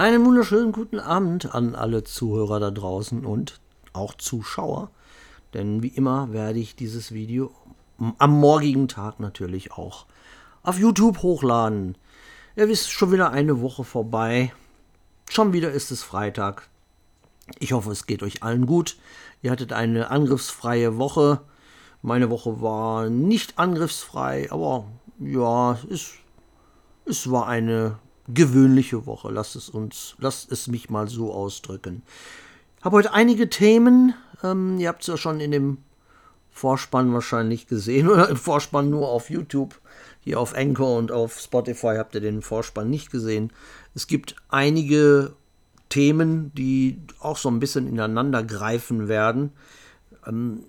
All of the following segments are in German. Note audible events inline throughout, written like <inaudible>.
Einen wunderschönen guten Abend an alle Zuhörer da draußen und auch Zuschauer. Denn wie immer werde ich dieses Video am morgigen Tag natürlich auch auf YouTube hochladen. Ihr wisst, schon wieder eine Woche vorbei. Schon wieder ist es Freitag. Ich hoffe, es geht euch allen gut. Ihr hattet eine angriffsfreie Woche. Meine Woche war nicht angriffsfrei, aber ja, es, es war eine gewöhnliche Woche. Lasst es uns, lasst es mich mal so ausdrücken. Ich habe heute einige Themen. Ähm, ihr habt es ja schon in dem Vorspann wahrscheinlich gesehen <laughs> oder im Vorspann nur auf YouTube. Hier auf Anchor und auf Spotify habt ihr den Vorspann nicht gesehen. Es gibt einige Themen, die auch so ein bisschen ineinander greifen werden. Ähm,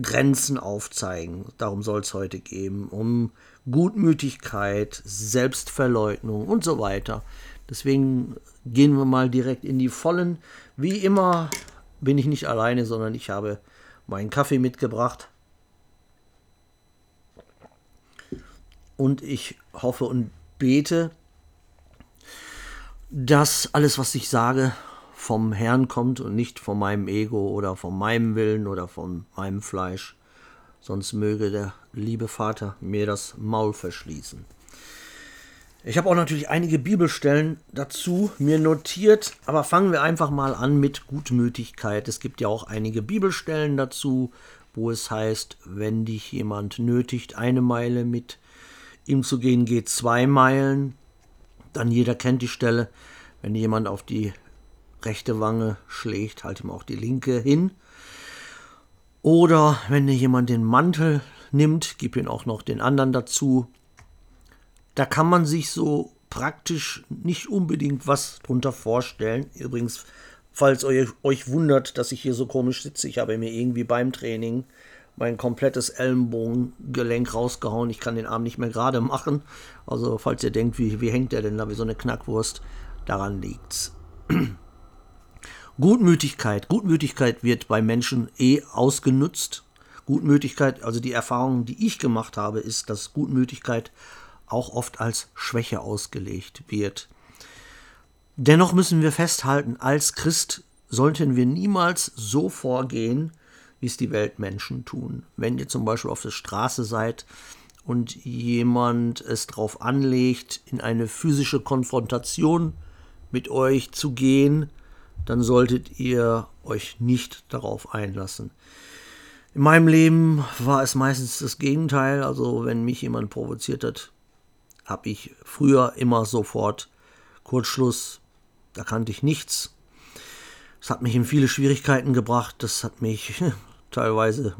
Grenzen aufzeigen. Darum soll es heute gehen. Um Gutmütigkeit, Selbstverleugnung und so weiter. Deswegen gehen wir mal direkt in die Vollen. Wie immer bin ich nicht alleine, sondern ich habe meinen Kaffee mitgebracht. Und ich hoffe und bete, dass alles, was ich sage, vom Herrn kommt und nicht von meinem Ego oder von meinem Willen oder von meinem Fleisch. Sonst möge der liebe Vater mir das Maul verschließen. Ich habe auch natürlich einige Bibelstellen dazu mir notiert, aber fangen wir einfach mal an mit Gutmütigkeit. Es gibt ja auch einige Bibelstellen dazu, wo es heißt, wenn dich jemand nötigt, eine Meile mit ihm zu gehen, geht zwei Meilen. Dann jeder kennt die Stelle, wenn jemand auf die rechte Wange schlägt, halt ihm auch die linke hin. Oder wenn dir jemand den Mantel nimmt, gib ihn auch noch den anderen dazu. Da kann man sich so praktisch nicht unbedingt was drunter vorstellen. Übrigens, falls euch, euch wundert, dass ich hier so komisch sitze, ich habe mir irgendwie beim Training mein komplettes Ellenbogengelenk rausgehauen. Ich kann den Arm nicht mehr gerade machen. Also, falls ihr denkt, wie, wie hängt der denn da wie so eine Knackwurst, daran liegt's. <clears throat> Gutmütigkeit. Gutmütigkeit wird bei Menschen eh ausgenutzt. Gutmütigkeit, also die Erfahrung, die ich gemacht habe, ist, dass Gutmütigkeit auch oft als Schwäche ausgelegt wird. Dennoch müssen wir festhalten, als Christ sollten wir niemals so vorgehen, wie es die Weltmenschen tun. Wenn ihr zum Beispiel auf der Straße seid und jemand es darauf anlegt, in eine physische Konfrontation mit euch zu gehen, dann solltet ihr euch nicht darauf einlassen. In meinem Leben war es meistens das Gegenteil. Also wenn mich jemand provoziert hat, habe ich früher immer sofort Kurzschluss. Da kannte ich nichts. Das hat mich in viele Schwierigkeiten gebracht. Das hat mich <laughs> teilweise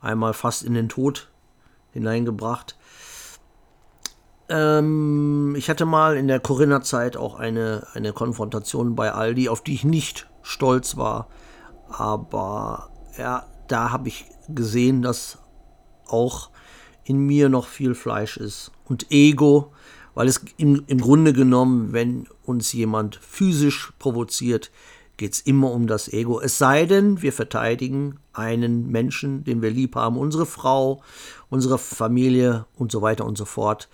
einmal fast in den Tod hineingebracht. Ähm, ich hatte mal in der Corinna-Zeit auch eine, eine Konfrontation bei Aldi, auf die ich nicht stolz war. Aber ja, da habe ich gesehen, dass auch in mir noch viel Fleisch ist. Und Ego, weil es im, im Grunde genommen, wenn uns jemand physisch provoziert, geht es immer um das Ego. Es sei denn, wir verteidigen einen Menschen, den wir lieb haben, unsere Frau, unsere Familie und so weiter und so fort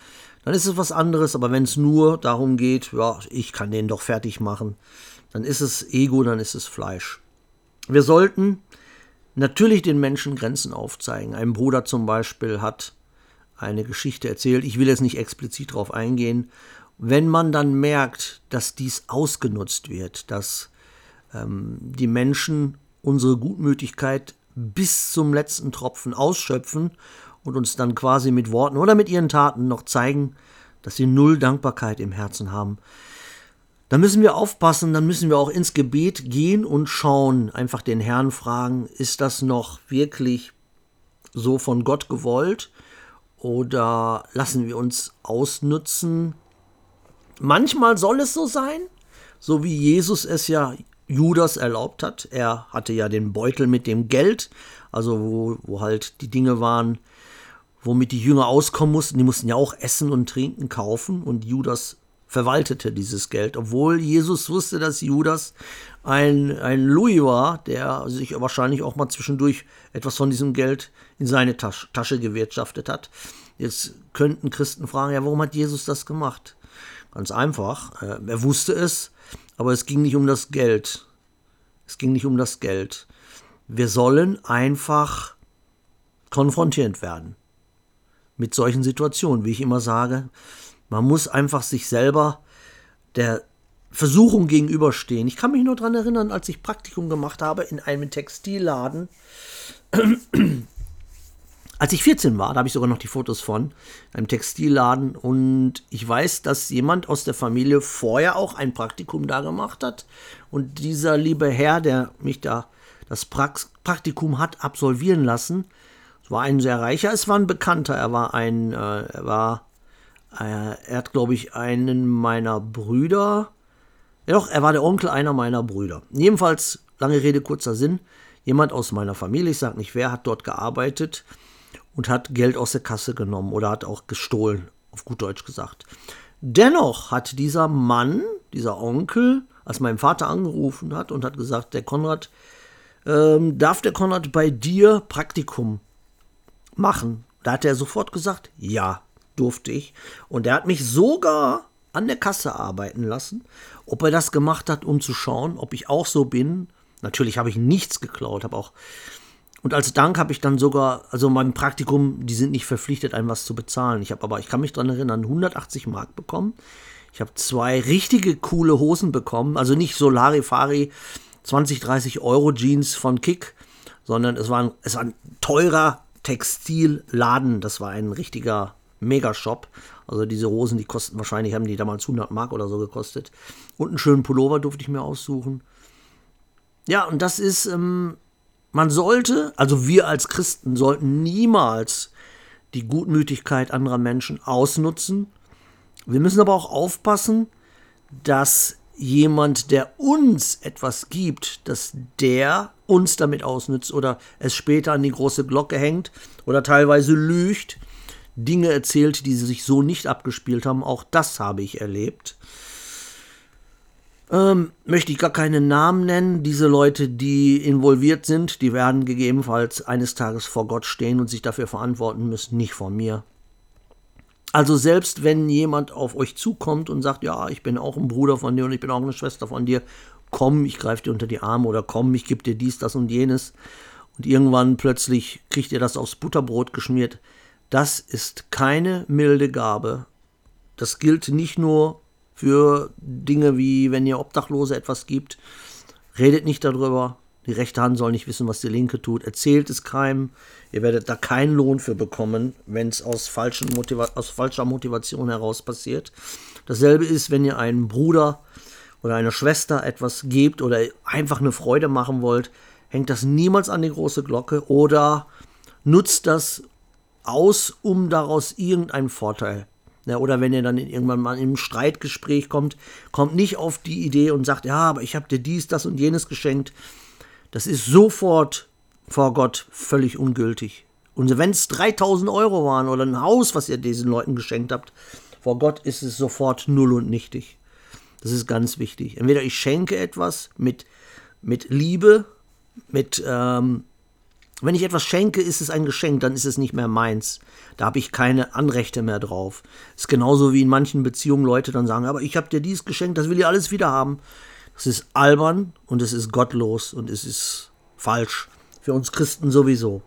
dann ist es was anderes. Aber wenn es nur darum geht, ja, ich kann den doch fertig machen, dann ist es Ego, dann ist es Fleisch. Wir sollten natürlich den Menschen Grenzen aufzeigen. Ein Bruder zum Beispiel hat eine Geschichte erzählt. Ich will jetzt nicht explizit darauf eingehen. Wenn man dann merkt, dass dies ausgenutzt wird, dass ähm, die Menschen unsere Gutmütigkeit bis zum letzten Tropfen ausschöpfen und uns dann quasi mit Worten oder mit ihren Taten noch zeigen, dass sie null Dankbarkeit im Herzen haben. Da müssen wir aufpassen, dann müssen wir auch ins Gebet gehen und schauen, einfach den Herrn fragen, ist das noch wirklich so von Gott gewollt oder lassen wir uns ausnutzen? Manchmal soll es so sein, so wie Jesus es ja Judas erlaubt hat. Er hatte ja den Beutel mit dem Geld, also wo, wo halt die Dinge waren, womit die Jünger auskommen mussten. Die mussten ja auch Essen und Trinken kaufen und Judas verwaltete dieses Geld, obwohl Jesus wusste, dass Judas ein, ein Louis war, der sich wahrscheinlich auch mal zwischendurch etwas von diesem Geld in seine Tasche, Tasche gewirtschaftet hat. Jetzt könnten Christen fragen, ja, warum hat Jesus das gemacht? Ganz einfach. Äh, er wusste es, aber es ging nicht um das Geld. Es ging nicht um das Geld. Wir sollen einfach konfrontiert werden mit solchen Situationen, wie ich immer sage. Man muss einfach sich selber der Versuchung gegenüberstehen. Ich kann mich nur daran erinnern, als ich Praktikum gemacht habe in einem Textilladen. <clears throat> als ich 14 war, da habe ich sogar noch die Fotos von, einem Textilladen. Und ich weiß, dass jemand aus der Familie vorher auch ein Praktikum da gemacht hat. Und dieser liebe Herr, der mich da das Praktikum hat absolvieren lassen, es war ein sehr reicher, es war ein Bekannter, er war ein, äh, er war, äh, er hat, glaube ich, einen meiner Brüder, ja doch, er war der Onkel einer meiner Brüder. Jedenfalls, lange Rede, kurzer Sinn, jemand aus meiner Familie, ich sage nicht wer, hat dort gearbeitet und hat Geld aus der Kasse genommen oder hat auch gestohlen, auf gut Deutsch gesagt. Dennoch hat dieser Mann, dieser Onkel, als mein Vater angerufen hat und hat gesagt, der Konrad, ähm, darf der Konrad bei dir Praktikum machen? Da hat er sofort gesagt, ja, durfte ich. Und er hat mich sogar an der Kasse arbeiten lassen. Ob er das gemacht hat, um zu schauen, ob ich auch so bin. Natürlich habe ich nichts geklaut, habe auch. Und als Dank habe ich dann sogar, also mein Praktikum, die sind nicht verpflichtet, einem was zu bezahlen. Ich habe aber, ich kann mich daran erinnern, 180 Mark bekommen. Ich habe zwei richtige coole Hosen bekommen, also nicht Solarifari 20, 30 Euro Jeans von Kick, sondern es war ein, es war ein teurer Textilladen. Das war ein richtiger Megashop. Also diese Hosen, die kosten wahrscheinlich, haben die damals 100 Mark oder so gekostet. Und einen schönen Pullover durfte ich mir aussuchen. Ja, und das ist, ähm, man sollte, also wir als Christen sollten niemals die Gutmütigkeit anderer Menschen ausnutzen. Wir müssen aber auch aufpassen, dass jemand, der uns etwas gibt, dass der uns damit ausnützt oder es später an die große Glocke hängt oder teilweise lügt, Dinge erzählt, die sich so nicht abgespielt haben. Auch das habe ich erlebt. Ähm, möchte ich gar keinen Namen nennen. Diese Leute, die involviert sind, die werden gegebenenfalls eines Tages vor Gott stehen und sich dafür verantworten müssen, nicht vor mir. Also selbst wenn jemand auf euch zukommt und sagt, ja, ich bin auch ein Bruder von dir und ich bin auch eine Schwester von dir, komm, ich greife dir unter die Arme oder komm, ich gebe dir dies, das und jenes. Und irgendwann plötzlich kriegt ihr das aufs Butterbrot geschmiert. Das ist keine milde Gabe. Das gilt nicht nur für Dinge wie, wenn ihr Obdachlose etwas gibt. Redet nicht darüber. Die rechte Hand soll nicht wissen, was die linke tut. Erzählt es keinem. Ihr werdet da keinen Lohn für bekommen, wenn es aus, aus falscher Motivation heraus passiert. Dasselbe ist, wenn ihr einem Bruder oder einer Schwester etwas gebt oder einfach eine Freude machen wollt, hängt das niemals an die große Glocke oder nutzt das aus, um daraus irgendeinen Vorteil. Ja, oder wenn ihr dann irgendwann mal in einem Streitgespräch kommt, kommt nicht auf die Idee und sagt, ja, aber ich habe dir dies, das und jenes geschenkt. Das ist sofort vor Gott völlig ungültig. Und wenn es 3000 Euro waren oder ein Haus, was ihr diesen Leuten geschenkt habt, vor Gott ist es sofort null und nichtig. Das ist ganz wichtig. Entweder ich schenke etwas mit, mit Liebe, mit, ähm, wenn ich etwas schenke, ist es ein Geschenk, dann ist es nicht mehr meins. Da habe ich keine Anrechte mehr drauf. Ist genauso wie in manchen Beziehungen Leute dann sagen, aber ich habe dir dies geschenkt, das will ich alles wieder haben. Das ist albern und es ist gottlos und es ist falsch. Für uns Christen sowieso.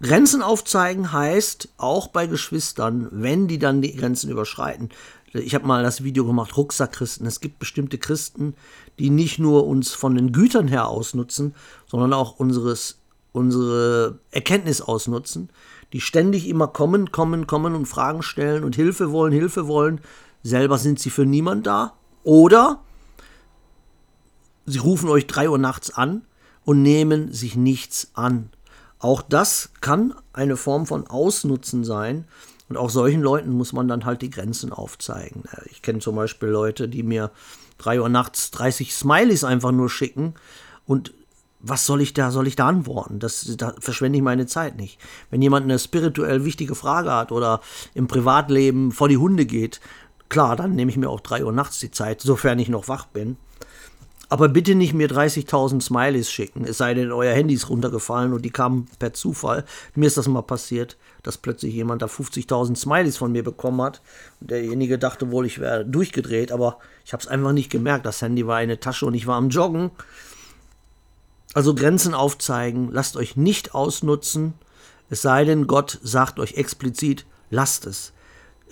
Grenzen aufzeigen heißt auch bei Geschwistern, wenn die dann die Grenzen überschreiten. Ich habe mal das Video gemacht, Rucksackchristen. Es gibt bestimmte Christen, die nicht nur uns von den Gütern her ausnutzen, sondern auch unseres, unsere Erkenntnis ausnutzen, die ständig immer kommen, kommen, kommen und Fragen stellen und Hilfe wollen, Hilfe wollen. Selber sind sie für niemand da. Oder Sie rufen euch drei Uhr nachts an und nehmen sich nichts an. Auch das kann eine Form von Ausnutzen sein. Und auch solchen Leuten muss man dann halt die Grenzen aufzeigen. Ich kenne zum Beispiel Leute, die mir drei Uhr nachts 30 Smileys einfach nur schicken. Und was soll ich da, soll ich da antworten? Das, da verschwende ich meine Zeit nicht. Wenn jemand eine spirituell wichtige Frage hat oder im Privatleben vor die Hunde geht, klar, dann nehme ich mir auch drei Uhr nachts die Zeit, sofern ich noch wach bin. Aber bitte nicht mir 30.000 Smileys schicken, es sei denn, euer Handy ist runtergefallen und die kamen per Zufall. Mir ist das mal passiert, dass plötzlich jemand da 50.000 Smileys von mir bekommen hat. Und derjenige dachte wohl, ich wäre durchgedreht, aber ich habe es einfach nicht gemerkt. Das Handy war eine Tasche und ich war am Joggen. Also Grenzen aufzeigen, lasst euch nicht ausnutzen, es sei denn, Gott sagt euch explizit, lasst es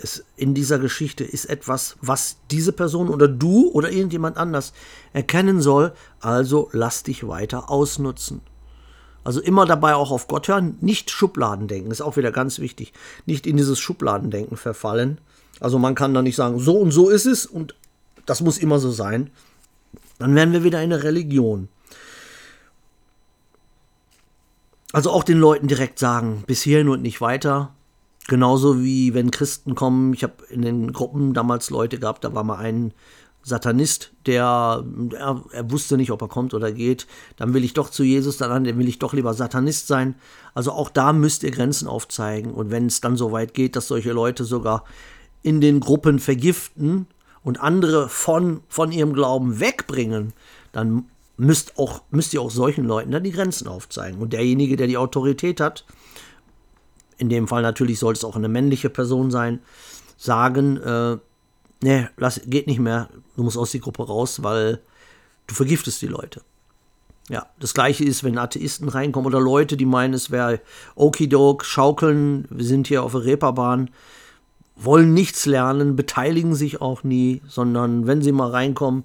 es in dieser Geschichte ist etwas, was diese Person oder du oder irgendjemand anders erkennen soll, also lass dich weiter ausnutzen. Also immer dabei auch auf Gott hören, nicht Schubladen denken, ist auch wieder ganz wichtig. Nicht in dieses Schubladendenken verfallen. Also man kann da nicht sagen, so und so ist es und das muss immer so sein. Dann werden wir wieder eine Religion. Also auch den Leuten direkt sagen, bis hierhin und nicht weiter. Genauso wie wenn Christen kommen, ich habe in den Gruppen damals Leute gehabt, da war mal ein Satanist, der er, er, wusste nicht, ob er kommt oder geht. Dann will ich doch zu Jesus, dann will ich doch lieber Satanist sein. Also auch da müsst ihr Grenzen aufzeigen. Und wenn es dann so weit geht, dass solche Leute sogar in den Gruppen vergiften und andere von, von ihrem Glauben wegbringen, dann müsst, auch, müsst ihr auch solchen Leuten dann die Grenzen aufzeigen. Und derjenige, der die Autorität hat, in dem Fall natürlich soll es auch eine männliche Person sein, sagen, äh, nee, lass, geht nicht mehr, du musst aus der Gruppe raus, weil du vergiftest die Leute. Ja, das gleiche ist, wenn Atheisten reinkommen oder Leute, die meinen, es wäre Okidok, schaukeln, wir sind hier auf der Reeperbahn, wollen nichts lernen, beteiligen sich auch nie, sondern wenn sie mal reinkommen,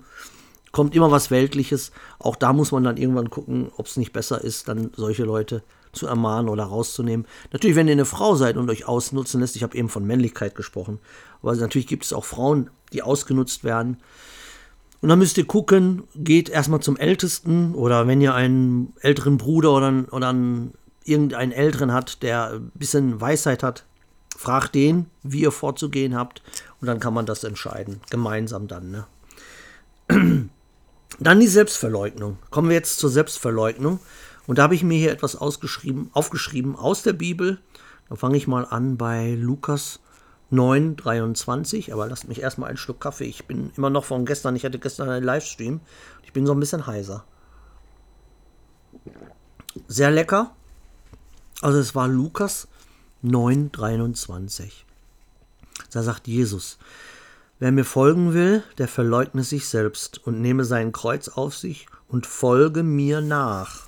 kommt immer was Weltliches. Auch da muss man dann irgendwann gucken, ob es nicht besser ist, dann solche Leute zu ermahnen oder rauszunehmen. Natürlich, wenn ihr eine Frau seid und euch ausnutzen lässt, ich habe eben von Männlichkeit gesprochen, aber natürlich gibt es auch Frauen, die ausgenutzt werden. Und dann müsst ihr gucken, geht erstmal zum Ältesten oder wenn ihr einen älteren Bruder oder, oder einen, irgendeinen Älteren hat, der ein bisschen Weisheit hat, fragt den, wie ihr vorzugehen habt und dann kann man das entscheiden. Gemeinsam dann. Ne? <clears throat> Dann die Selbstverleugnung. Kommen wir jetzt zur Selbstverleugnung. Und da habe ich mir hier etwas ausgeschrieben, aufgeschrieben aus der Bibel. Da fange ich mal an bei Lukas 9, 23. Aber lasst mich erstmal einen Schluck Kaffee. Ich bin immer noch von gestern. Ich hatte gestern einen Livestream. Ich bin so ein bisschen heiser. Sehr lecker. Also es war Lukas 9, 23. Da sagt Jesus, wer mir folgen will, der verleugne sich selbst und nehme sein Kreuz auf sich und folge mir nach.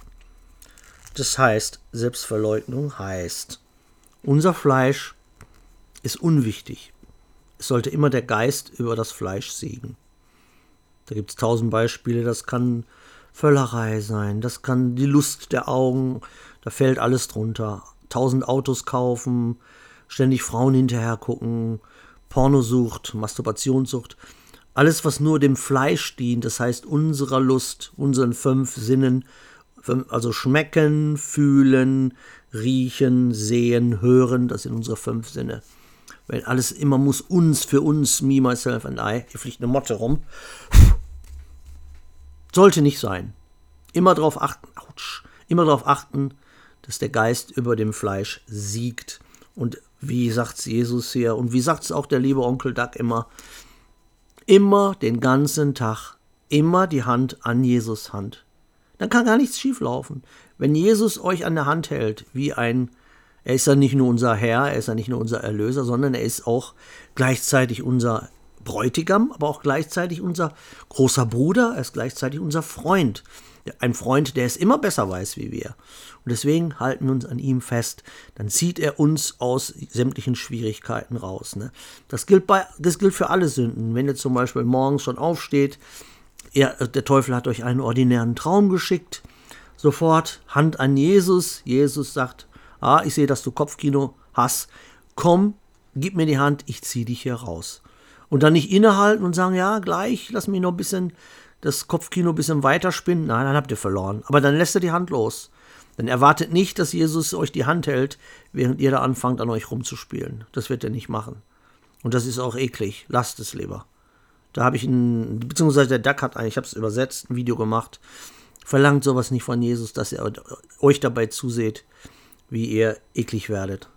Das heißt, Selbstverleugnung heißt, unser Fleisch ist unwichtig. Es sollte immer der Geist über das Fleisch siegen. Da gibt es tausend Beispiele, das kann Völlerei sein, das kann die Lust der Augen, da fällt alles drunter. Tausend Autos kaufen, ständig Frauen hinterher gucken, Pornosucht, Masturbationssucht. Alles, was nur dem Fleisch dient, das heißt unserer Lust, unseren fünf Sinnen, also schmecken, fühlen, riechen, sehen, hören, das sind unsere fünf Sinne. Weil alles immer muss uns, für uns, me, myself and I, hier fliegt eine Motte rum. Sollte nicht sein. Immer darauf achten, ouch, immer darauf achten, dass der Geist über dem Fleisch siegt. Und wie sagt es Jesus hier und wie sagt es auch der liebe Onkel Duck immer, immer den ganzen Tag, immer die Hand an Jesus Hand dann kann gar nichts schieflaufen. Wenn Jesus euch an der Hand hält, wie ein, er ist ja nicht nur unser Herr, er ist ja nicht nur unser Erlöser, sondern er ist auch gleichzeitig unser Bräutigam, aber auch gleichzeitig unser großer Bruder, er ist gleichzeitig unser Freund. Ein Freund, der es immer besser weiß wie wir. Und deswegen halten wir uns an ihm fest. Dann zieht er uns aus sämtlichen Schwierigkeiten raus. Ne? Das, gilt bei, das gilt für alle Sünden. Wenn ihr zum Beispiel morgens schon aufsteht, er, der Teufel hat euch einen ordinären Traum geschickt. Sofort Hand an Jesus. Jesus sagt, ah, ich sehe, dass du Kopfkino hast. Komm, gib mir die Hand, ich ziehe dich hier raus. Und dann nicht innehalten und sagen, ja, gleich, lass mich noch ein bisschen das Kopfkino ein bisschen weiterspinnen. Nein, dann habt ihr verloren. Aber dann lässt er die Hand los. Dann erwartet nicht, dass Jesus euch die Hand hält, während ihr da anfangt, an euch rumzuspielen. Das wird er nicht machen. Und das ist auch eklig. Lasst es lieber. Da habe ich ein, beziehungsweise der Duck hat eigentlich, ich habe es übersetzt, ein Video gemacht. Verlangt sowas nicht von Jesus, dass er euch dabei zuseht, wie ihr eklig werdet.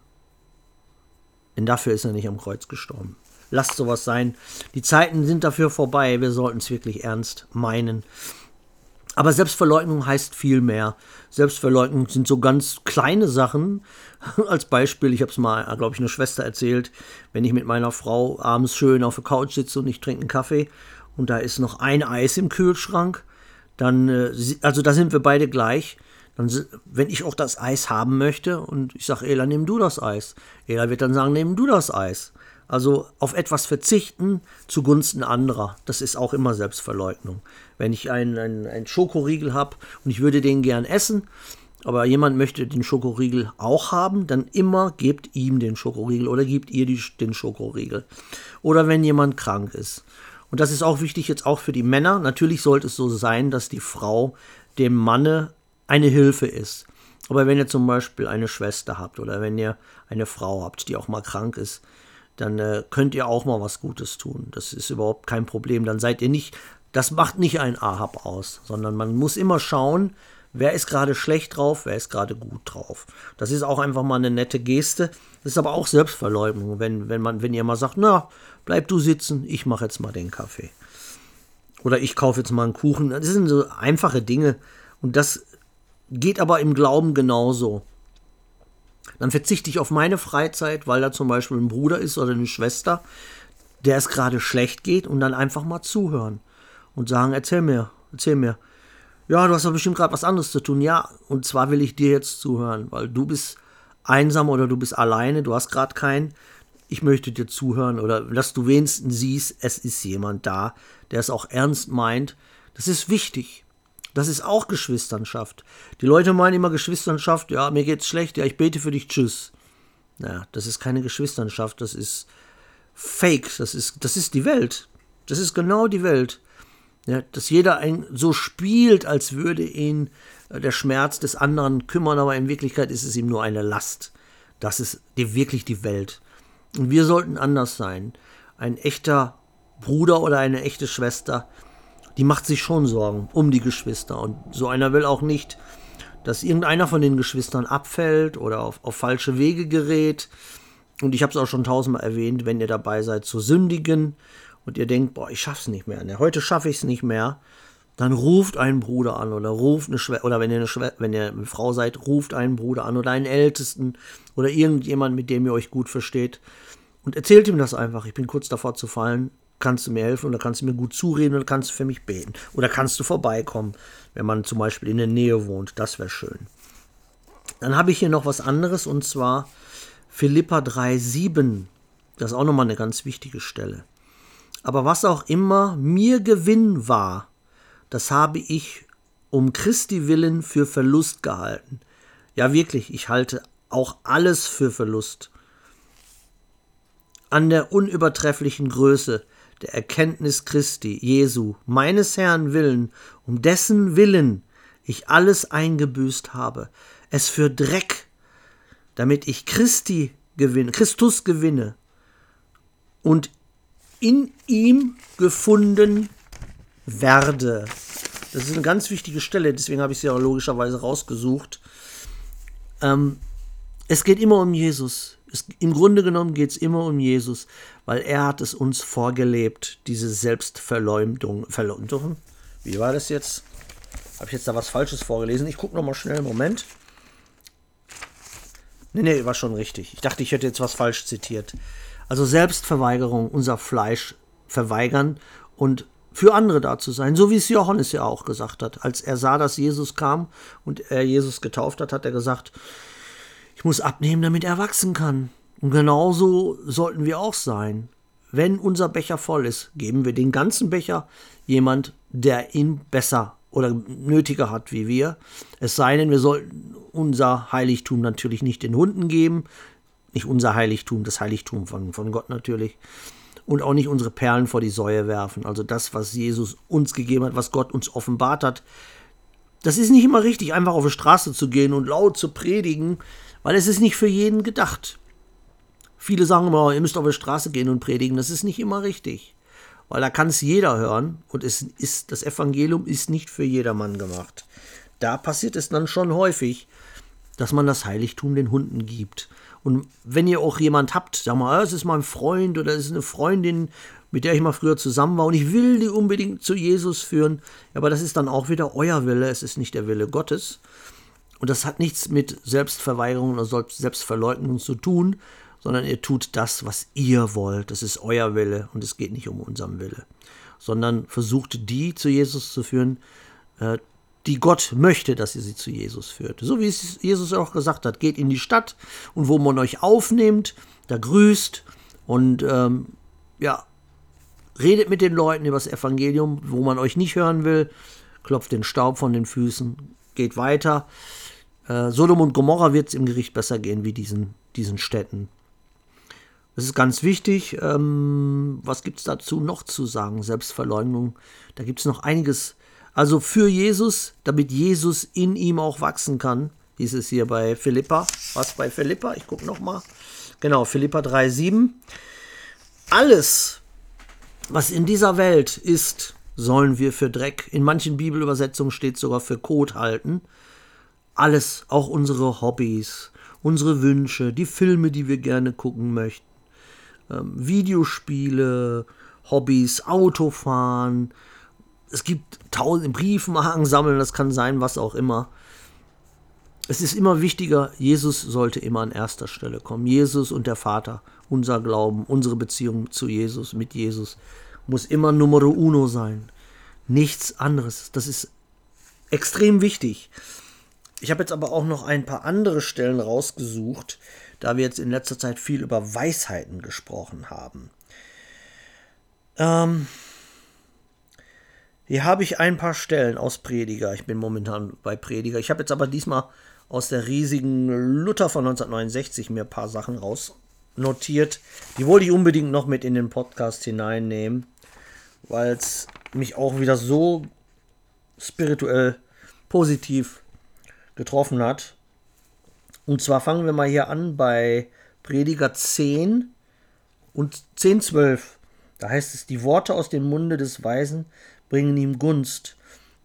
Denn dafür ist er nicht am Kreuz gestorben. Lasst sowas sein. Die Zeiten sind dafür vorbei. Wir sollten es wirklich ernst meinen. Aber Selbstverleugnung heißt viel mehr. Selbstverleugnung sind so ganz kleine Sachen. <laughs> Als Beispiel, ich habe es mal, glaube ich, eine Schwester erzählt, wenn ich mit meiner Frau abends schön auf der Couch sitze und ich trinke einen Kaffee und da ist noch ein Eis im Kühlschrank, dann, äh, also da sind wir beide gleich. Dann, wenn ich auch das Eis haben möchte und ich sage, Ela, nimm du das Eis. Ela wird dann sagen, nimm du das Eis. Also auf etwas verzichten zugunsten anderer, das ist auch immer Selbstverleugnung. Wenn ich einen, einen, Schokoriegel habe und ich würde den gern essen, aber jemand möchte den Schokoriegel auch haben, dann immer gebt ihm den Schokoriegel oder gebt ihr die, den Schokoriegel. Oder wenn jemand krank ist. Und das ist auch wichtig jetzt auch für die Männer. Natürlich sollte es so sein, dass die Frau dem Manne eine Hilfe ist. Aber wenn ihr zum Beispiel eine Schwester habt oder wenn ihr eine Frau habt, die auch mal krank ist, dann äh, könnt ihr auch mal was Gutes tun. Das ist überhaupt kein Problem. Dann seid ihr nicht, das macht nicht ein Ahab aus, sondern man muss immer schauen, wer ist gerade schlecht drauf, wer ist gerade gut drauf. Das ist auch einfach mal eine nette Geste. Das ist aber auch Selbstverleugnung, wenn, wenn, man, wenn ihr mal sagt, na, bleib du sitzen, ich mache jetzt mal den Kaffee. Oder ich kaufe jetzt mal einen Kuchen. Das sind so einfache Dinge. Und das geht aber im Glauben genauso. Dann verzichte ich auf meine Freizeit, weil da zum Beispiel ein Bruder ist oder eine Schwester, der es gerade schlecht geht und dann einfach mal zuhören und sagen, erzähl mir, erzähl mir. Ja, du hast doch bestimmt gerade was anderes zu tun. Ja, und zwar will ich dir jetzt zuhören, weil du bist einsam oder du bist alleine, du hast gerade keinen. Ich möchte dir zuhören oder dass du wenigstens siehst, es ist jemand da, der es auch ernst meint. Das ist wichtig. Das ist auch Geschwisternschaft. Die Leute meinen immer Geschwisternschaft, ja, mir geht's schlecht, ja, ich bete für dich, tschüss. Naja, das ist keine Geschwisternschaft, das ist Fake, das ist, das ist die Welt. Das ist genau die Welt. Ja, dass jeder ein, so spielt, als würde ihn äh, der Schmerz des anderen kümmern, aber in Wirklichkeit ist es ihm nur eine Last. Das ist die, wirklich die Welt. Und wir sollten anders sein. Ein echter Bruder oder eine echte Schwester die macht sich schon Sorgen um die Geschwister. Und so einer will auch nicht, dass irgendeiner von den Geschwistern abfällt oder auf, auf falsche Wege gerät. Und ich habe es auch schon tausendmal erwähnt, wenn ihr dabei seid zu sündigen und ihr denkt, boah, ich schaff's nicht mehr, ne, heute schaffe ich es nicht mehr, dann ruft einen Bruder an oder ruft eine Schwester, oder wenn ihr eine, Schwe wenn ihr eine Frau seid, ruft einen Bruder an oder einen Ältesten oder irgendjemand, mit dem ihr euch gut versteht und erzählt ihm das einfach. Ich bin kurz davor zu fallen kannst du mir helfen oder kannst du mir gut zureden oder kannst du für mich beten. Oder kannst du vorbeikommen, wenn man zum Beispiel in der Nähe wohnt. Das wäre schön. Dann habe ich hier noch was anderes und zwar Philippa 3,7. Das ist auch nochmal eine ganz wichtige Stelle. Aber was auch immer mir Gewinn war, das habe ich um Christi willen für Verlust gehalten. Ja, wirklich, ich halte auch alles für Verlust. An der unübertrefflichen Größe der Erkenntnis Christi, Jesu, meines Herrn willen, um dessen Willen ich alles eingebüßt habe, es für Dreck, damit ich Christi gewinne, Christus gewinne und in ihm gefunden werde. Das ist eine ganz wichtige Stelle, deswegen habe ich sie auch logischerweise rausgesucht. Ähm, es geht immer um Jesus. Es, Im Grunde genommen geht es immer um Jesus, weil er hat es uns vorgelebt, diese Selbstverleumdung. Verleumdung? Wie war das jetzt? Habe ich jetzt da was Falsches vorgelesen? Ich gucke nochmal schnell, Moment. Nee, nee, war schon richtig. Ich dachte, ich hätte jetzt was falsch zitiert. Also Selbstverweigerung, unser Fleisch verweigern und für andere da zu sein, so wie es Johannes ja auch gesagt hat. Als er sah, dass Jesus kam und er Jesus getauft hat, hat er gesagt, ich muss abnehmen, damit er wachsen kann. Und genauso sollten wir auch sein. Wenn unser Becher voll ist, geben wir den ganzen Becher jemand, der ihn besser oder nötiger hat wie wir. Es sei denn, wir sollten unser Heiligtum natürlich nicht den Hunden geben. Nicht unser Heiligtum, das Heiligtum von, von Gott natürlich. Und auch nicht unsere Perlen vor die Säue werfen. Also das, was Jesus uns gegeben hat, was Gott uns offenbart hat. Das ist nicht immer richtig, einfach auf die Straße zu gehen und laut zu predigen weil es ist nicht für jeden gedacht. Viele sagen immer, ihr müsst auf die Straße gehen und predigen. Das ist nicht immer richtig. Weil da kann es jeder hören und es ist, das Evangelium ist nicht für jedermann gemacht. Da passiert es dann schon häufig, dass man das Heiligtum den Hunden gibt. Und wenn ihr auch jemand habt, sag mal, es ist mein Freund oder es ist eine Freundin, mit der ich mal früher zusammen war und ich will die unbedingt zu Jesus führen, aber das ist dann auch wieder euer Wille, es ist nicht der Wille Gottes. Und das hat nichts mit Selbstverweigerung oder Selbstverleugnung zu tun, sondern ihr tut das, was ihr wollt. Das ist euer Wille und es geht nicht um unseren Wille. Sondern versucht die zu Jesus zu führen, äh, die Gott möchte, dass ihr sie zu Jesus führt. So wie es Jesus auch gesagt hat, geht in die Stadt und wo man euch aufnimmt, da grüßt und ähm, ja, redet mit den Leuten über das Evangelium, wo man euch nicht hören will, klopft den Staub von den Füßen, geht weiter. Äh, Sodom und Gomorra wird es im Gericht besser gehen wie diesen, diesen Städten. Das ist ganz wichtig. Ähm, was gibt es dazu noch zu sagen? Selbstverleugnung. Da gibt es noch einiges. Also für Jesus, damit Jesus in ihm auch wachsen kann, hieß es hier bei Philippa. Was bei Philippa? Ich gucke nochmal. Genau, Philippa 3,7. Alles, was in dieser Welt ist, sollen wir für Dreck. In manchen Bibelübersetzungen steht sogar für Kot halten. Alles, auch unsere Hobbys, unsere Wünsche, die Filme, die wir gerne gucken möchten, ähm, Videospiele, Hobbys, Autofahren. Es gibt tausend Briefmarken sammeln, das kann sein, was auch immer. Es ist immer wichtiger, Jesus sollte immer an erster Stelle kommen. Jesus und der Vater, unser Glauben, unsere Beziehung zu Jesus, mit Jesus, muss immer Numero uno sein. Nichts anderes. Das ist extrem wichtig. Ich habe jetzt aber auch noch ein paar andere Stellen rausgesucht, da wir jetzt in letzter Zeit viel über Weisheiten gesprochen haben. Ähm, hier habe ich ein paar Stellen aus Prediger. Ich bin momentan bei Prediger. Ich habe jetzt aber diesmal aus der riesigen Luther von 1969 mir ein paar Sachen rausnotiert. Die wollte ich unbedingt noch mit in den Podcast hineinnehmen, weil es mich auch wieder so spirituell positiv getroffen hat. Und zwar fangen wir mal hier an bei Prediger 10 und 10, 12. Da heißt es, die Worte aus dem Munde des Weisen bringen ihm Gunst,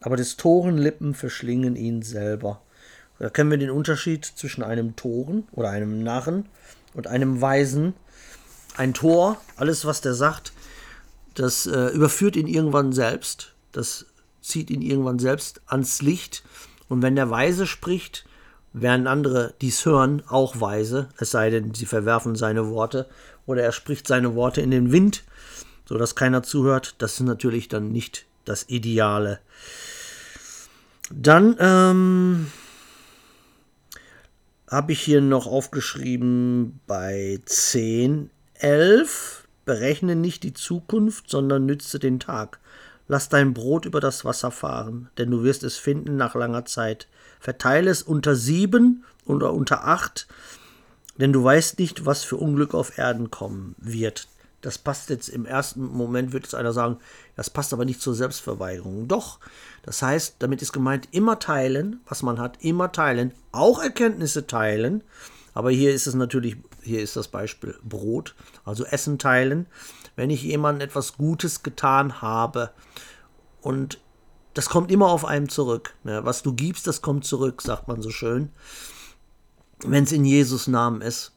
aber des Toren Lippen verschlingen ihn selber. Da kennen wir den Unterschied zwischen einem Toren oder einem Narren und einem Weisen. Ein Tor, alles was der sagt, das äh, überführt ihn irgendwann selbst, das zieht ihn irgendwann selbst ans Licht. Und wenn der Weise spricht, während andere dies hören, auch weise, es sei denn, sie verwerfen seine Worte oder er spricht seine Worte in den Wind, sodass keiner zuhört. Das ist natürlich dann nicht das Ideale. Dann ähm, habe ich hier noch aufgeschrieben bei 10, 11, berechne nicht die Zukunft, sondern nütze den Tag. Lass dein Brot über das Wasser fahren, denn du wirst es finden nach langer Zeit. Verteile es unter sieben oder unter acht, denn du weißt nicht, was für Unglück auf Erden kommen wird. Das passt jetzt im ersten Moment, wird jetzt einer sagen, das passt aber nicht zur Selbstverweigerung. Doch, das heißt, damit ist gemeint, immer teilen, was man hat, immer teilen, auch Erkenntnisse teilen. Aber hier ist es natürlich, hier ist das Beispiel Brot, also Essen teilen. Wenn ich jemandem etwas Gutes getan habe und das kommt immer auf einem zurück. Ja, was du gibst, das kommt zurück, sagt man so schön. Wenn es in Jesus Namen ist.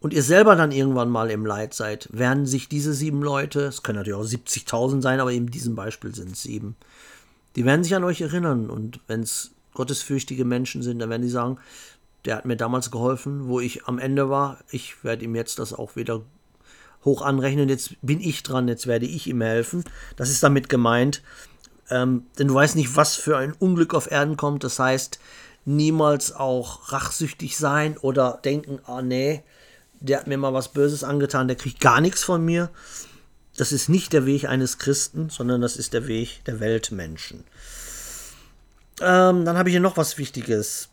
Und ihr selber dann irgendwann mal im Leid seid, werden sich diese sieben Leute, es können natürlich auch 70.000 sein, aber in diesem Beispiel sind es sieben, die werden sich an euch erinnern. Und wenn es gottesfürchtige Menschen sind, dann werden die sagen, der hat mir damals geholfen, wo ich am Ende war. Ich werde ihm jetzt das auch wieder hoch anrechnen. Jetzt bin ich dran, jetzt werde ich ihm helfen. Das ist damit gemeint, ähm, denn du weißt nicht, was für ein Unglück auf Erden kommt. Das heißt, niemals auch rachsüchtig sein oder denken, ah nee, der hat mir mal was Böses angetan, der kriegt gar nichts von mir. Das ist nicht der Weg eines Christen, sondern das ist der Weg der Weltmenschen. Ähm, dann habe ich hier noch was Wichtiges.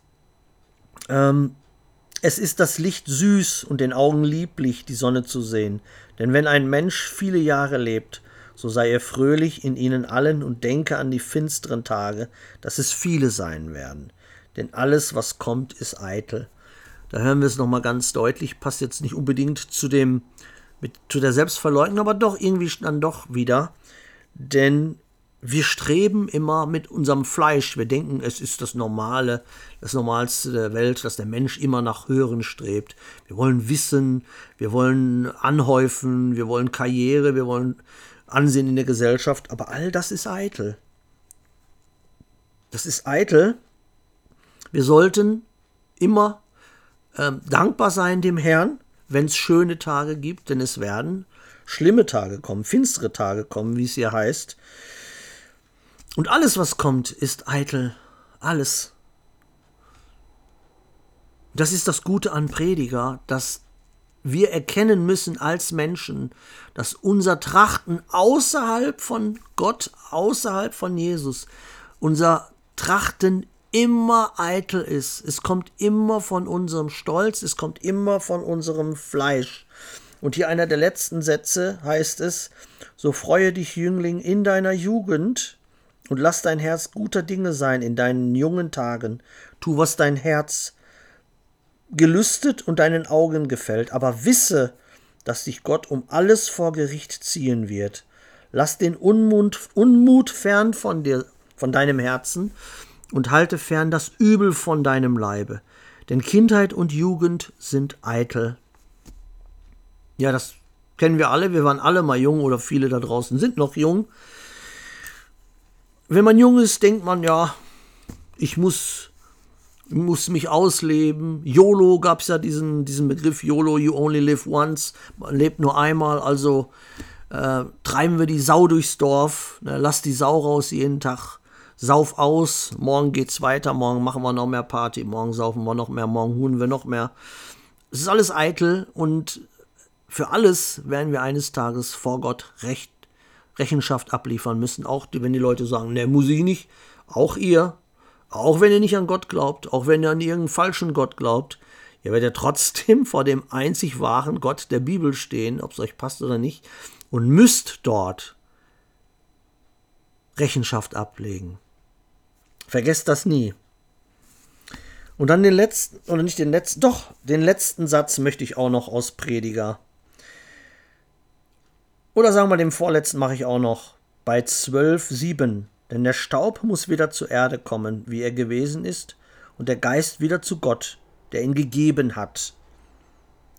Ähm, es ist das Licht süß und den Augen lieblich, die Sonne zu sehen. Denn wenn ein Mensch viele Jahre lebt, so sei er fröhlich in ihnen allen und denke an die finsteren Tage, dass es viele sein werden. Denn alles, was kommt, ist eitel. Da hören wir es nochmal ganz deutlich, passt jetzt nicht unbedingt zu dem, mit, zu der Selbstverleugnung, aber doch irgendwie dann doch wieder. Denn wir streben immer mit unserem Fleisch. Wir denken, es ist das Normale, das Normalste der Welt, dass der Mensch immer nach Höheren strebt. Wir wollen Wissen, wir wollen anhäufen, wir wollen Karriere, wir wollen Ansehen in der Gesellschaft. Aber all das ist eitel. Das ist eitel. Wir sollten immer ähm, dankbar sein dem Herrn, wenn es schöne Tage gibt, denn es werden schlimme Tage kommen, finstere Tage kommen, wie es hier heißt. Und alles, was kommt, ist eitel. Alles. Das ist das Gute an Prediger, dass wir erkennen müssen als Menschen, dass unser Trachten außerhalb von Gott, außerhalb von Jesus, unser Trachten immer eitel ist. Es kommt immer von unserem Stolz, es kommt immer von unserem Fleisch. Und hier einer der letzten Sätze heißt es, so freue dich, Jüngling, in deiner Jugend, und lass dein Herz guter Dinge sein in deinen jungen Tagen. Tu, was dein Herz gelüstet und deinen Augen gefällt, aber wisse, dass dich Gott um alles vor Gericht ziehen wird. Lass den Unmut, Unmut fern von dir, von deinem Herzen und halte fern das Übel von deinem Leibe. Denn Kindheit und Jugend sind eitel. Ja, das kennen wir alle. Wir waren alle mal jung oder viele da draußen sind noch jung wenn man jung ist, denkt man, ja, ich muss, muss mich ausleben. YOLO gab es ja diesen, diesen Begriff YOLO, you only live once, man lebt nur einmal, also äh, treiben wir die Sau durchs Dorf, ne, lass die Sau raus jeden Tag, sauf aus, morgen geht's weiter, morgen machen wir noch mehr Party, morgen saufen wir noch mehr, morgen hunen wir noch mehr. Es ist alles eitel und für alles werden wir eines Tages vor Gott recht Rechenschaft abliefern müssen. Auch wenn die Leute sagen, ne, muss ich nicht. Auch ihr. Auch wenn ihr nicht an Gott glaubt, auch wenn ihr an irgendeinen falschen Gott glaubt, ihr werdet trotzdem vor dem einzig wahren Gott der Bibel stehen, ob es euch passt oder nicht, und müsst dort Rechenschaft ablegen. Vergesst das nie. Und dann den letzten, oder nicht den letzten, doch, den letzten Satz möchte ich auch noch aus Prediger oder sagen wir, den vorletzten mache ich auch noch. Bei 12,7. Denn der Staub muss wieder zur Erde kommen, wie er gewesen ist, und der Geist wieder zu Gott, der ihn gegeben hat.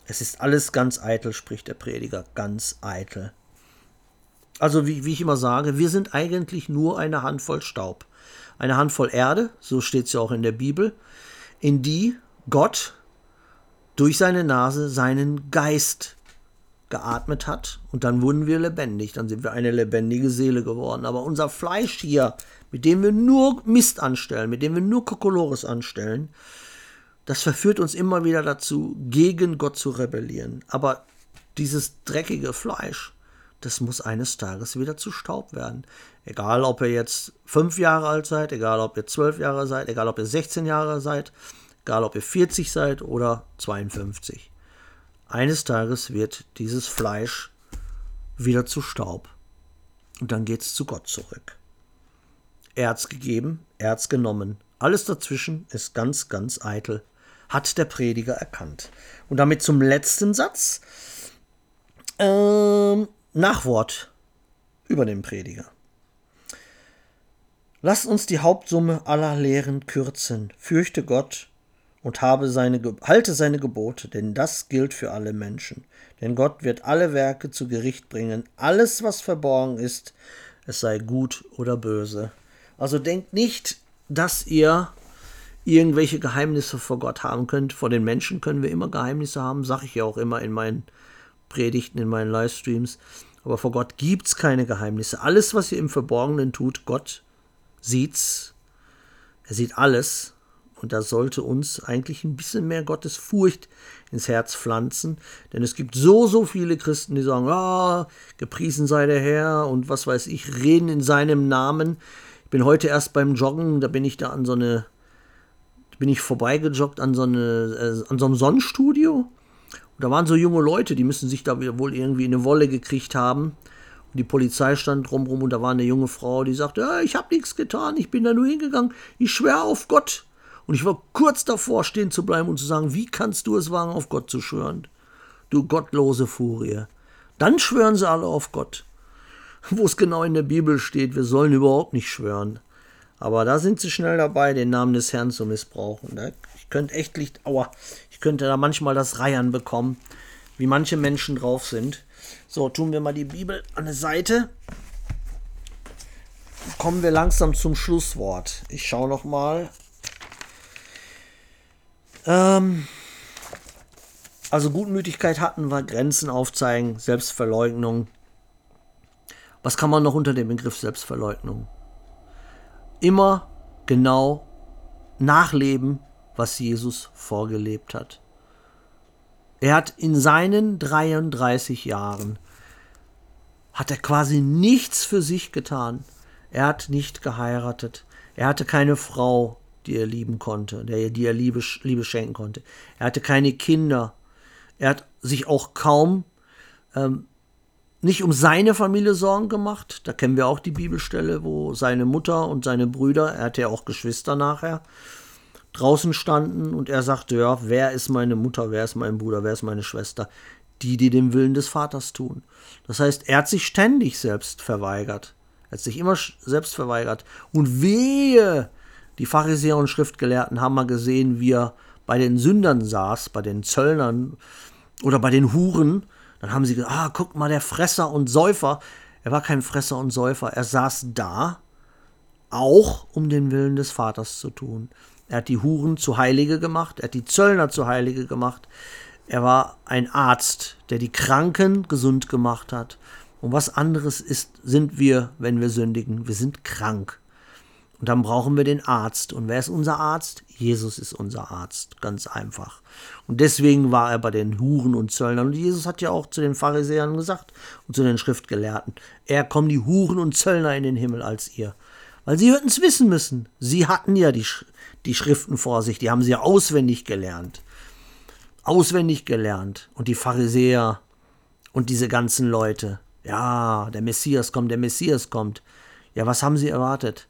Es ist alles ganz eitel, spricht der Prediger, ganz eitel. Also, wie, wie ich immer sage, wir sind eigentlich nur eine Handvoll Staub. Eine Handvoll Erde, so steht es ja auch in der Bibel, in die Gott durch seine Nase seinen Geist geatmet hat und dann wurden wir lebendig, dann sind wir eine lebendige Seele geworden. Aber unser Fleisch hier, mit dem wir nur Mist anstellen, mit dem wir nur Kokolores anstellen, das verführt uns immer wieder dazu, gegen Gott zu rebellieren. Aber dieses dreckige Fleisch, das muss eines Tages wieder zu Staub werden. Egal, ob ihr jetzt fünf Jahre alt seid, egal, ob ihr zwölf Jahre seid, egal, ob ihr 16 Jahre seid, egal, ob ihr 40 seid oder 52. Eines Tages wird dieses Fleisch wieder zu Staub. Und dann geht es zu Gott zurück. Erz gegeben, Erz genommen. Alles dazwischen ist ganz, ganz eitel, hat der Prediger erkannt. Und damit zum letzten Satz. Ähm, Nachwort über den Prediger. Lasst uns die Hauptsumme aller Lehren kürzen. Fürchte Gott und habe seine, halte seine Gebote, denn das gilt für alle Menschen. Denn Gott wird alle Werke zu Gericht bringen, alles, was verborgen ist, es sei gut oder böse. Also denkt nicht, dass ihr irgendwelche Geheimnisse vor Gott haben könnt. Vor den Menschen können wir immer Geheimnisse haben, sage ich ja auch immer in meinen Predigten, in meinen Livestreams. Aber vor Gott gibt es keine Geheimnisse. Alles, was ihr im Verborgenen tut, Gott sieht's. Er sieht alles und da sollte uns eigentlich ein bisschen mehr Gottes Furcht ins Herz pflanzen. Denn es gibt so, so viele Christen, die sagen, ah, gepriesen sei der Herr und was weiß ich, reden in seinem Namen. Ich bin heute erst beim Joggen, da bin ich da an so eine, bin ich vorbeigejoggt an so, eine, äh, an so einem Sonnenstudio. Und da waren so junge Leute, die müssen sich da wohl irgendwie in eine Wolle gekriegt haben. Und die Polizei stand drumrum und da war eine junge Frau, die sagte, ja, ich habe nichts getan, ich bin da nur hingegangen, ich schwöre auf Gott. Und ich war kurz davor, stehen zu bleiben und zu sagen, wie kannst du es wagen, auf Gott zu schwören? Du gottlose Furie. Dann schwören sie alle auf Gott. wo es genau in der Bibel steht, wir sollen überhaupt nicht schwören. Aber da sind sie schnell dabei, den Namen des Herrn zu missbrauchen. Ich könnte echt Licht, aua, ich könnte da manchmal das Reiern bekommen, wie manche Menschen drauf sind. So, tun wir mal die Bibel an der Seite. Kommen wir langsam zum Schlusswort. Ich schaue noch mal. Ähm, also Gutmütigkeit hatten wir, Grenzen aufzeigen, Selbstverleugnung. Was kann man noch unter dem Begriff Selbstverleugnung? Immer genau nachleben, was Jesus vorgelebt hat. Er hat in seinen 33 Jahren hat er quasi nichts für sich getan. Er hat nicht geheiratet. Er hatte keine Frau, die er lieben konnte, der, die er Liebe, Liebe schenken konnte. Er hatte keine Kinder. Er hat sich auch kaum ähm, nicht um seine Familie Sorgen gemacht. Da kennen wir auch die Bibelstelle, wo seine Mutter und seine Brüder, er hatte ja auch Geschwister nachher, draußen standen und er sagte, ja, wer ist meine Mutter, wer ist mein Bruder, wer ist meine Schwester? Die, die den Willen des Vaters tun. Das heißt, er hat sich ständig selbst verweigert. Er hat sich immer selbst verweigert. Und wehe, die Pharisäer und Schriftgelehrten haben mal gesehen, wie er bei den Sündern saß, bei den Zöllnern oder bei den Huren. Dann haben sie gesagt, ah, guck mal, der Fresser und Säufer. Er war kein Fresser und Säufer. Er saß da, auch um den Willen des Vaters zu tun. Er hat die Huren zu Heilige gemacht, er hat die Zöllner zu Heilige gemacht. Er war ein Arzt, der die Kranken gesund gemacht hat. Und was anderes ist, sind wir, wenn wir sündigen. Wir sind krank. Und dann brauchen wir den Arzt. Und wer ist unser Arzt? Jesus ist unser Arzt, ganz einfach. Und deswegen war er bei den Huren und Zöllnern. Und Jesus hat ja auch zu den Pharisäern gesagt und zu den Schriftgelehrten, er kommen die Huren und Zöllner in den Himmel als ihr. Weil sie hätten es wissen müssen. Sie hatten ja die, die Schriften vor sich, die haben sie ja auswendig gelernt. Auswendig gelernt. Und die Pharisäer und diese ganzen Leute. Ja, der Messias kommt, der Messias kommt. Ja, was haben sie erwartet?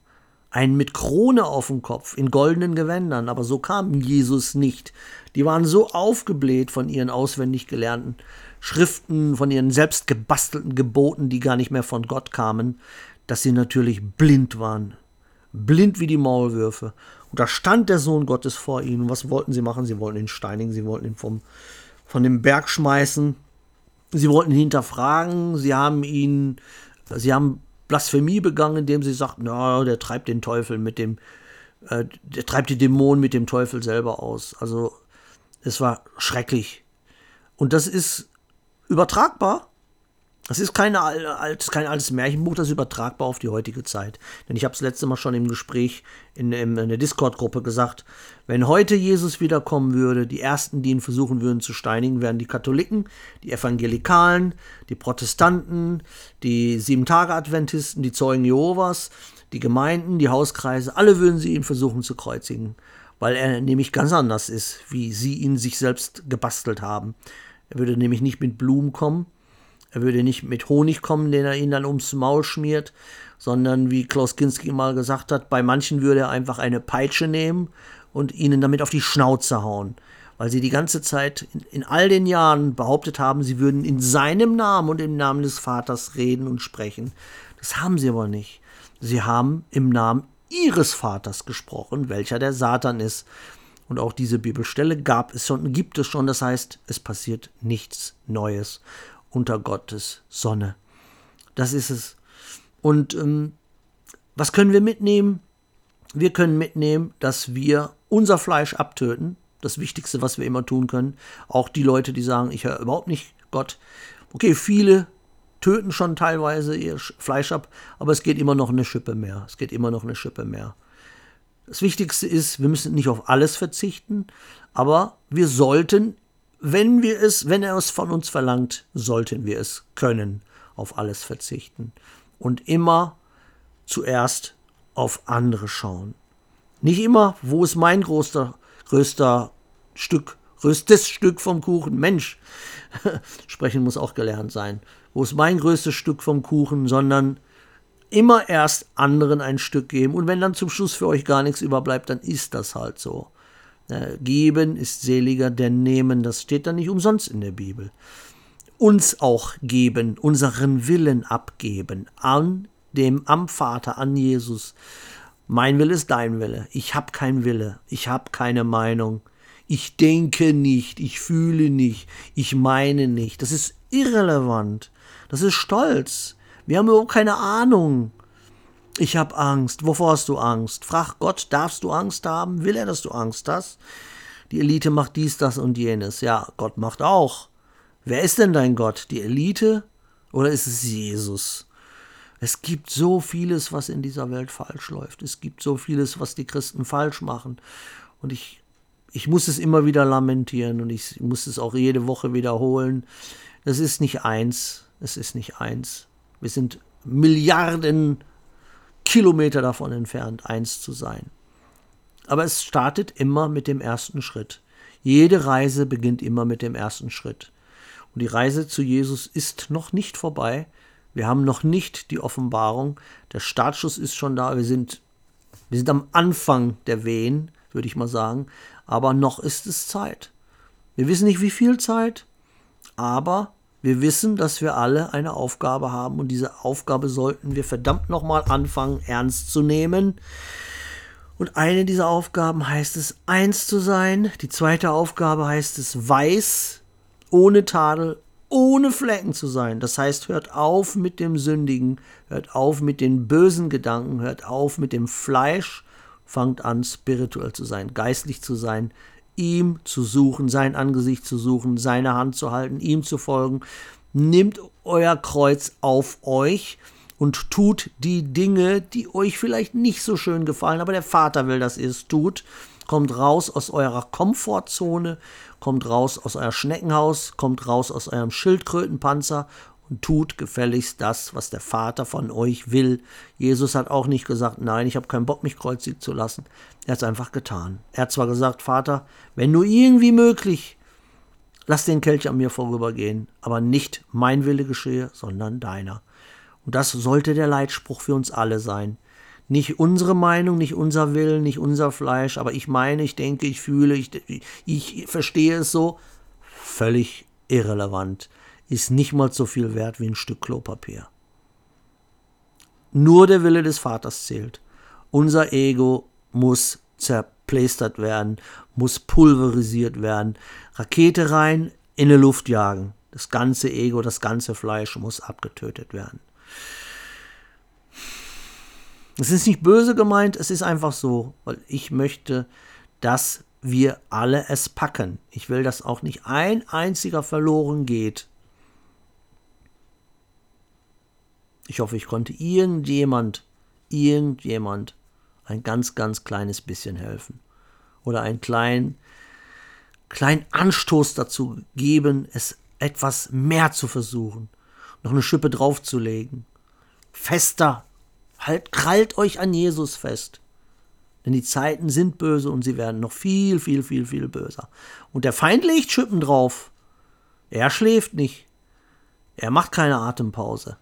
Einen mit Krone auf dem Kopf, in goldenen Gewändern, aber so kam Jesus nicht. Die waren so aufgebläht von ihren auswendig gelernten Schriften, von ihren selbst gebastelten Geboten, die gar nicht mehr von Gott kamen, dass sie natürlich blind waren. Blind wie die Maulwürfe. Und da stand der Sohn Gottes vor ihnen. Was wollten sie machen? Sie wollten ihn steinigen, sie wollten ihn vom, von dem Berg schmeißen. Sie wollten ihn hinterfragen, sie haben ihn, sie haben Blasphemie begangen, indem sie sagt, na, der treibt den Teufel mit dem, äh, der treibt die Dämonen mit dem Teufel selber aus. Also es war schrecklich. Und das ist übertragbar das ist keine, alt, kein altes Märchenbuch, das ist übertragbar auf die heutige Zeit. Denn ich habe es letzte Mal schon im Gespräch in, in, in der Discord-Gruppe gesagt, wenn heute Jesus wiederkommen würde, die Ersten, die ihn versuchen würden zu steinigen, wären die Katholiken, die Evangelikalen, die Protestanten, die Sieben-Tage-Adventisten, die Zeugen Jehovas, die Gemeinden, die Hauskreise, alle würden sie ihn versuchen zu kreuzigen, weil er nämlich ganz anders ist, wie sie ihn sich selbst gebastelt haben. Er würde nämlich nicht mit Blumen kommen, er würde nicht mit Honig kommen, den er ihnen dann ums Maul schmiert, sondern wie Klaus Kinski mal gesagt hat, bei manchen würde er einfach eine Peitsche nehmen und ihnen damit auf die Schnauze hauen. Weil sie die ganze Zeit in, in all den Jahren behauptet haben, sie würden in seinem Namen und im Namen des Vaters reden und sprechen. Das haben sie aber nicht. Sie haben im Namen ihres Vaters gesprochen, welcher der Satan ist. Und auch diese Bibelstelle gab es schon, gibt es schon. Das heißt, es passiert nichts Neues unter Gottes Sonne. Das ist es. Und ähm, was können wir mitnehmen? Wir können mitnehmen, dass wir unser Fleisch abtöten. Das Wichtigste, was wir immer tun können. Auch die Leute, die sagen, ich höre überhaupt nicht Gott. Okay, viele töten schon teilweise ihr Fleisch ab, aber es geht immer noch eine Schippe mehr. Es geht immer noch eine Schippe mehr. Das Wichtigste ist, wir müssen nicht auf alles verzichten, aber wir sollten wenn wir es, wenn er es von uns verlangt, sollten wir es können, auf alles verzichten und immer zuerst auf andere schauen. Nicht immer, wo ist mein größter, größter Stück, größtes Stück vom Kuchen? Mensch, <laughs> sprechen muss auch gelernt sein. Wo ist mein größtes Stück vom Kuchen, sondern immer erst anderen ein Stück geben. Und wenn dann zum Schluss für euch gar nichts überbleibt, dann ist das halt so. Geben ist seliger denn nehmen, das steht da nicht umsonst in der Bibel. uns auch geben, unseren Willen abgeben an dem am Vater, an Jesus. Mein Wille ist dein Wille. Ich habe keinen Wille. Ich habe keine Meinung. Ich denke nicht. Ich fühle nicht. Ich meine nicht. Das ist irrelevant. Das ist Stolz. Wir haben überhaupt keine Ahnung. Ich habe Angst. Wovor hast du Angst? Frag Gott, darfst du Angst haben? Will er, dass du Angst hast? Die Elite macht dies, das und jenes. Ja, Gott macht auch. Wer ist denn dein Gott? Die Elite oder ist es Jesus? Es gibt so vieles, was in dieser Welt falsch läuft. Es gibt so vieles, was die Christen falsch machen. Und ich, ich muss es immer wieder lamentieren und ich muss es auch jede Woche wiederholen. Es ist nicht eins. Es ist nicht eins. Wir sind Milliarden Kilometer davon entfernt, eins zu sein. Aber es startet immer mit dem ersten Schritt. Jede Reise beginnt immer mit dem ersten Schritt. Und die Reise zu Jesus ist noch nicht vorbei. Wir haben noch nicht die Offenbarung. Der Startschuss ist schon da. Wir sind, wir sind am Anfang der Wehen, würde ich mal sagen. Aber noch ist es Zeit. Wir wissen nicht, wie viel Zeit, aber wir wissen, dass wir alle eine Aufgabe haben und diese Aufgabe sollten wir verdammt nochmal anfangen, ernst zu nehmen. Und eine dieser Aufgaben heißt es, eins zu sein. Die zweite Aufgabe heißt es, weiß ohne Tadel, ohne Flecken zu sein. Das heißt, hört auf mit dem Sündigen, hört auf mit den bösen Gedanken, hört auf mit dem Fleisch, fangt an, spirituell zu sein, geistlich zu sein, ihm zu suchen, sein Angesicht zu suchen, seine Hand zu halten, ihm zu folgen. Nimmt euer Kreuz auf euch und tut die Dinge, die euch vielleicht nicht so schön gefallen, aber der Vater will, dass ihr es tut. Kommt raus aus eurer Komfortzone, kommt raus aus euer Schneckenhaus, kommt raus aus eurem Schildkrötenpanzer und tut gefälligst das, was der Vater von euch will. Jesus hat auch nicht gesagt, nein, ich habe keinen Bock, mich kreuzigen zu lassen. Er hat es einfach getan. Er hat zwar gesagt, Vater, wenn nur irgendwie möglich, lass den Kelch an mir vorübergehen, aber nicht mein Wille geschehe, sondern deiner. Und das sollte der Leitspruch für uns alle sein. Nicht unsere Meinung, nicht unser Willen, nicht unser Fleisch, aber ich meine, ich denke, ich fühle, ich, ich verstehe es so. Völlig irrelevant. Ist nicht mal so viel wert wie ein Stück Klopapier. Nur der Wille des Vaters zählt. Unser Ego muss zerplästert werden, muss pulverisiert werden. Rakete rein, in die Luft jagen. Das ganze Ego, das ganze Fleisch muss abgetötet werden. Es ist nicht böse gemeint, es ist einfach so, weil ich möchte, dass wir alle es packen. Ich will, dass auch nicht ein einziger verloren geht. Ich hoffe, ich konnte irgendjemand, irgendjemand ein ganz, ganz kleines bisschen helfen. Oder einen kleinen, kleinen Anstoß dazu geben, es etwas mehr zu versuchen. Noch eine Schippe draufzulegen. Fester Halt, krallt euch an Jesus fest. Denn die Zeiten sind böse und sie werden noch viel, viel, viel, viel böser. Und der Feind legt Schippen drauf. Er schläft nicht. Er macht keine Atempause.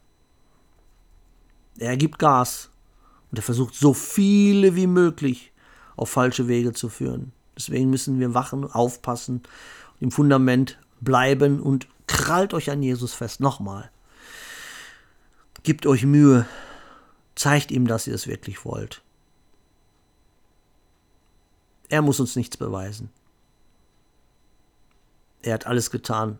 Er gibt Gas. Und er versucht so viele wie möglich auf falsche Wege zu führen. Deswegen müssen wir wachen, aufpassen, im Fundament bleiben und krallt euch an Jesus fest. Nochmal. Gebt euch Mühe, Zeigt ihm, dass ihr es wirklich wollt. Er muss uns nichts beweisen. Er hat alles getan.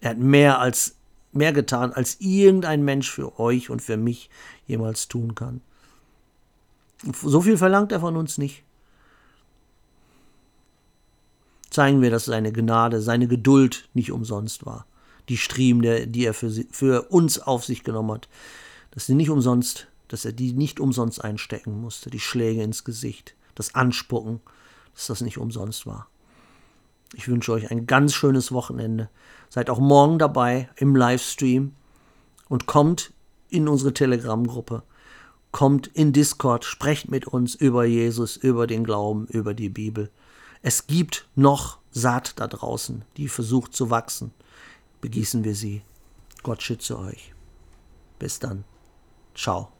Er hat mehr als mehr getan, als irgendein Mensch für euch und für mich jemals tun kann. So viel verlangt er von uns nicht. Zeigen wir, dass seine Gnade, seine Geduld nicht umsonst war. Die Striemen, die er für, sie, für uns auf sich genommen hat, dass sie nicht umsonst dass er die nicht umsonst einstecken musste, die Schläge ins Gesicht, das Anspucken, dass das nicht umsonst war. Ich wünsche euch ein ganz schönes Wochenende. Seid auch morgen dabei im Livestream und kommt in unsere Telegram-Gruppe. Kommt in Discord, sprecht mit uns über Jesus, über den Glauben, über die Bibel. Es gibt noch Saat da draußen, die versucht zu wachsen. Begießen wir sie. Gott schütze euch. Bis dann. Ciao.